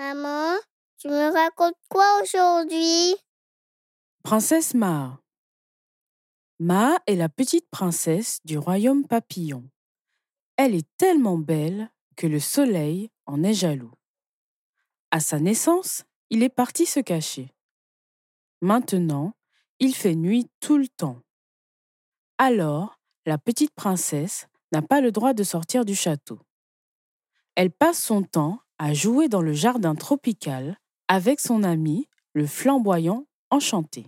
Maman, tu me racontes quoi aujourd'hui? Princesse Maa. Maa est la petite princesse du royaume papillon. Elle est tellement belle que le soleil en est jaloux. À sa naissance, il est parti se cacher. Maintenant, il fait nuit tout le temps. Alors, la petite princesse n'a pas le droit de sortir du château. Elle passe son temps à jouer dans le jardin tropical avec son ami, le flamboyant enchanté.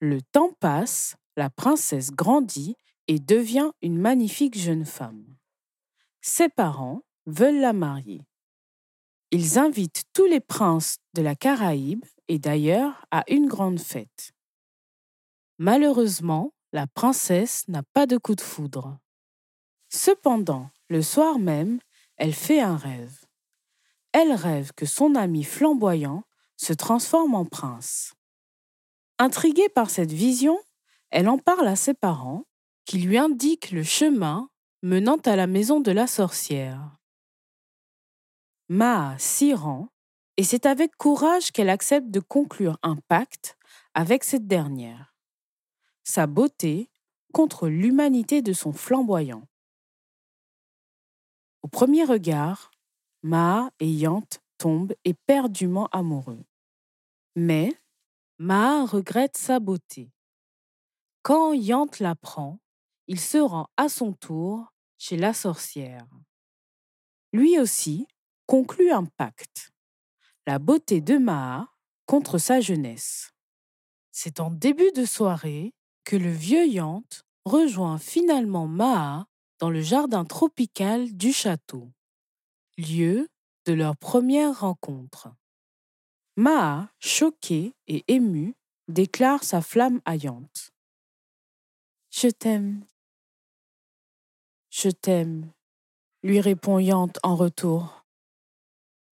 Le temps passe, la princesse grandit et devient une magnifique jeune femme. Ses parents veulent la marier. Ils invitent tous les princes de la Caraïbe et d'ailleurs à une grande fête. Malheureusement, la princesse n'a pas de coup de foudre. Cependant, le soir même, elle fait un rêve. Elle rêve que son ami flamboyant se transforme en prince. Intriguée par cette vision, elle en parle à ses parents, qui lui indiquent le chemin menant à la maison de la sorcière. Maa s'y rend, et c'est avec courage qu'elle accepte de conclure un pacte avec cette dernière. Sa beauté contre l'humanité de son flamboyant. Au premier regard, Maa et Yant tombent éperdument amoureux. Mais Maa regrette sa beauté. Quand Yant l'apprend, il se rend à son tour chez la sorcière. Lui aussi conclut un pacte. La beauté de Maa contre sa jeunesse. C'est en début de soirée que le vieux Yant rejoint finalement Maa dans le jardin tropical du château, lieu de leur première rencontre. Maa, choquée et émue, déclare sa flamme haillante. Je t'aime. Je t'aime, lui répond Yant en retour.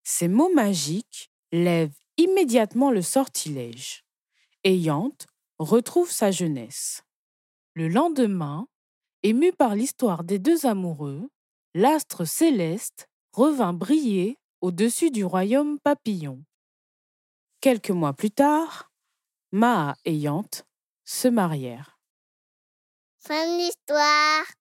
Ces mots magiques lèvent immédiatement le sortilège, et Yant retrouve sa jeunesse. Le lendemain, Ému par l'histoire des deux amoureux, l'astre céleste revint briller au-dessus du royaume papillon. Quelques mois plus tard, Maa et Yant se marièrent. Fin de l'histoire.